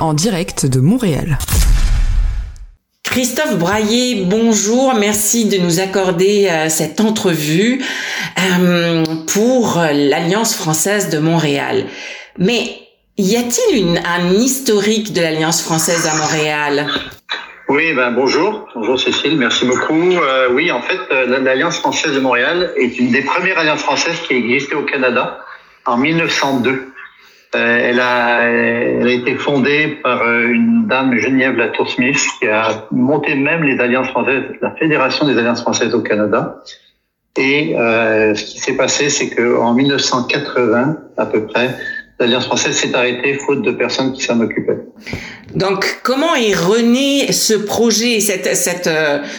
En direct de Montréal. Christophe Braillé, bonjour, merci de nous accorder euh, cette entrevue euh, pour l'Alliance française de Montréal. Mais y a-t-il un historique de l'Alliance française à Montréal? Oui, ben bonjour, bonjour Cécile, merci beaucoup. Euh, oui, en fait, l'Alliance française de Montréal est une des premières alliances françaises qui a existé au Canada en 1902. Euh, elle, a, été fondée par euh, une dame, Geneviève Latour-Smith, qui a monté même les alliances françaises, la Fédération des alliances françaises au Canada. Et euh, ce qui s'est passé, c'est qu'en 1980, à peu près, l'Alliance française s'est arrêtée faute de personnes qui s'en occupaient. Donc, comment est rené ce projet, cette,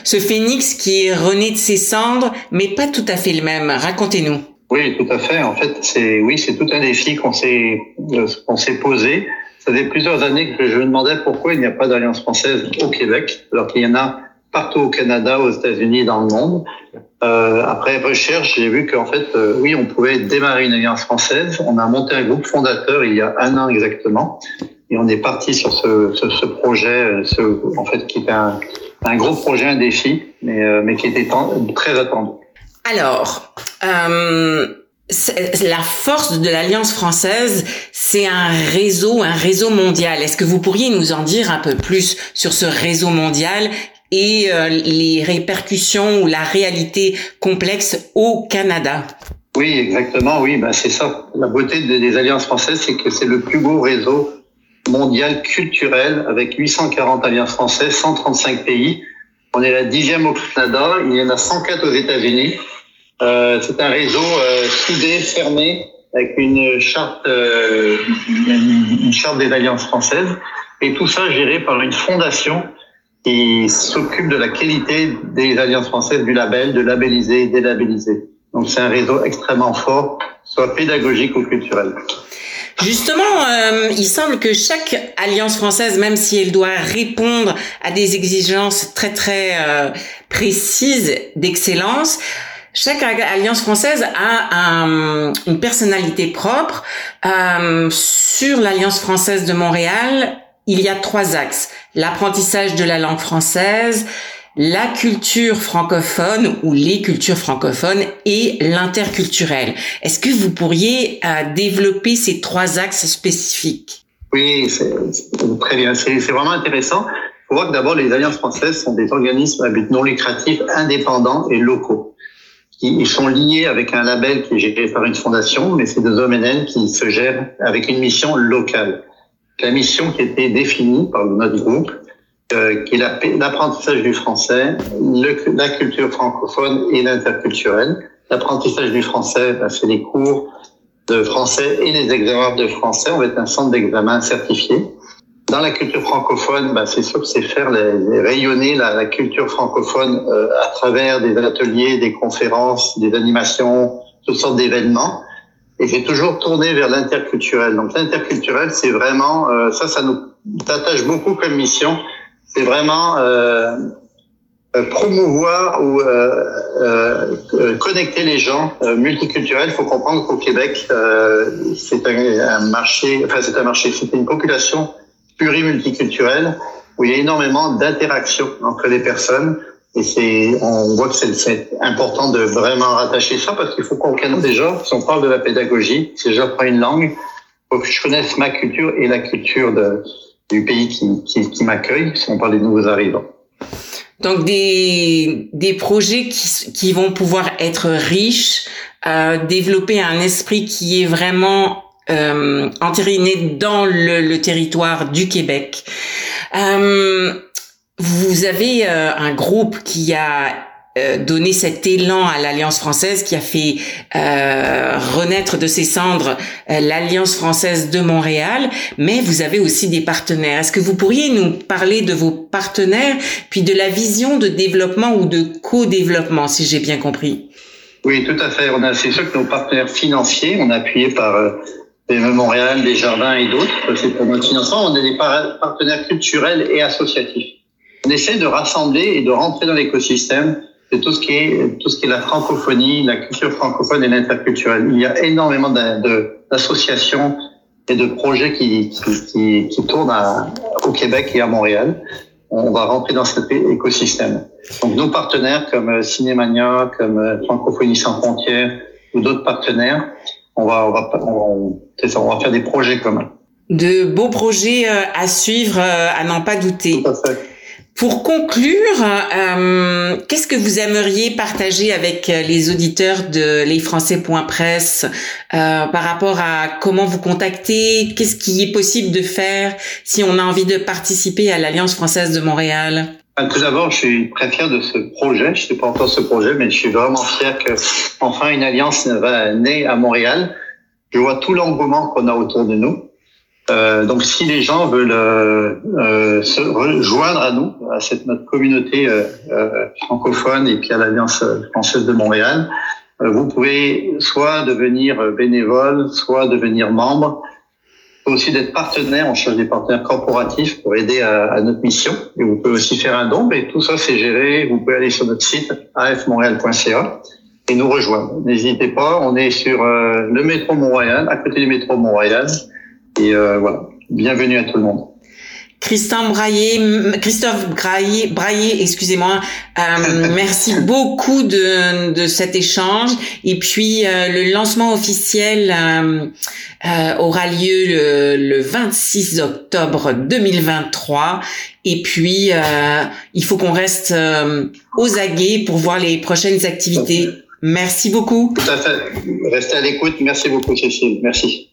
ce phénix qui est rené de ses cendres, mais pas tout à fait le même? Racontez-nous. Oui, tout à fait. En fait, c'est oui, c'est tout un défi qu'on s'est qu'on s'est posé. Ça fait plusieurs années que je me demandais pourquoi il n'y a pas d'alliance française au Québec, alors qu'il y en a partout au Canada, aux États-Unis, dans le monde. Euh, après recherche, j'ai vu qu'en fait, euh, oui, on pouvait démarrer une alliance française. On a monté un groupe fondateur il y a un an exactement, et on est parti sur ce, ce, projet, euh, ce, en fait, qui est un, un gros projet, un défi, mais, euh, mais qui était très attendu. Alors, euh, la force de l'Alliance française, c'est un réseau, un réseau mondial. Est-ce que vous pourriez nous en dire un peu plus sur ce réseau mondial et euh, les répercussions ou la réalité complexe au Canada? Oui, exactement. Oui, ben c'est ça. La beauté des alliances françaises, c'est que c'est le plus beau réseau mondial culturel avec 840 alliances françaises, 135 pays. On est la dixième au Canada, il y en a 104 aux États-Unis. Euh, c'est un réseau euh, soudé, fermé, avec une charte, euh, une charte des alliances françaises, et tout ça géré par une fondation qui s'occupe de la qualité des alliances françaises, du label, de labelliser délabelliser. Donc c'est un réseau extrêmement fort, soit pédagogique ou culturel. Justement, euh, il semble que chaque alliance française, même si elle doit répondre à des exigences très très euh, précises d'excellence, chaque alliance française a un, une personnalité propre. Euh, sur l'alliance française de Montréal, il y a trois axes l'apprentissage de la langue française, la culture francophone ou les cultures francophones et l'interculturel. Est-ce que vous pourriez euh, développer ces trois axes spécifiques? Oui, c'est très bien. C'est vraiment intéressant. Il faut voir que d'abord, les alliances françaises sont des organismes à but non lucratif indépendants et locaux. Ils sont liés avec un label qui est géré par une fondation, mais c'est des OMNN qui se gèrent avec une mission locale. La mission qui été définie par notre groupe, euh, qui est l'apprentissage du français, la culture francophone et l'interculturel. L'apprentissage du français, ben, c'est les cours de français et les examens de français. On va être un centre d'examen certifié. Dans la culture francophone, bah, c'est sûr que c'est faire les, rayonner la, culture francophone euh, à travers des ateliers, des conférences, des animations, toutes sortes d'événements. Et j'ai toujours tourné vers l'interculturel. Donc l'interculturel, c'est vraiment euh, ça, ça nous attache beaucoup comme mission. C'est vraiment euh, euh promouvoir ou connecter les gens multiculturels. Il faut comprendre qu'au Québec, c'est un, marché, enfin c'est un marché, c'est une population plurimulticulturel où il y a énormément d'interactions entre les personnes. Et c'est, on voit que c'est important de vraiment rattacher ça parce qu'il faut qu'on connaisse déjà, si on parle de la pédagogie, si j'apprends une langue, faut que je connaisse ma culture et la culture de, du pays qui, qui, qui m'accueille, si on parle des nouveaux arrivants. Donc des, des projets qui, qui vont pouvoir être riches, euh, développer un esprit qui est vraiment euh, entériné dans le, le, territoire du Québec. Euh, vous avez euh, un groupe qui a euh, donné cet élan à l'Alliance française, qui a fait euh, renaître de ses cendres l'Alliance française de Montréal, mais vous avez aussi des partenaires. Est-ce que vous pourriez nous parler de vos partenaires, puis de la vision de développement ou de co-développement, si j'ai bien compris? Oui, tout à fait. On a, c'est sûr que nos partenaires financiers, on est appuyé par PME Montréal, des jardins et d'autres. C'est pour notre financement. On a des partenaires culturels et associatifs. On essaie de rassembler et de rentrer dans l'écosystème c'est tout ce qui est tout ce qui est la francophonie, la culture francophone et l'interculturel. Il y a énormément d'associations et de projets qui, qui, qui, tournent au Québec et à Montréal. On va rentrer dans cet écosystème. Donc nos partenaires comme euh, Cinémania, comme euh, Francophonie sans frontières ou d'autres partenaires, on va on va on, on va faire des projets communs. De beaux projets euh, à suivre, à n'en pas douter. Tout à fait. Pour conclure, euh, qu'est-ce que vous aimeriez partager avec euh, les auditeurs de lesfrançais.presse euh, par rapport à comment vous contacter? Qu'est-ce qui est possible de faire si on a envie de participer à l'Alliance française de Montréal? Ah, tout d'abord, je suis très fier de ce projet. Je ne sais pas encore ce projet, mais je suis vraiment fier que enfin une alliance va naître à Montréal. Je vois tout l'engouement qu'on a autour de nous. Euh, donc, si les gens veulent euh, euh, se rejoindre à nous, à cette notre communauté francophone et puis à l'Alliance française de Montréal, vous pouvez soit devenir bénévole, soit devenir membre, aussi d'être partenaire. On cherche des partenaires corporatifs pour aider à, à, notre mission. Et vous pouvez aussi faire un don. Et tout ça, c'est géré. Vous pouvez aller sur notre site afmontréal.ca et nous rejoindre. N'hésitez pas. On est sur le métro Montréal, à côté du métro Montréal. Et euh, voilà, bienvenue à tout le monde. Christophe Braillé, Christophe Braillé excusez-moi, euh, merci beaucoup de, de cet échange. Et puis euh, le lancement officiel euh, euh aura lieu le, le, 26 octobre 2023. Et puis il faut qu'on reste aux aguets pour voir les prochaines activités. Merci beaucoup. Tout à fait. Restez à l'écoute. Merci beaucoup, Cécile. Merci.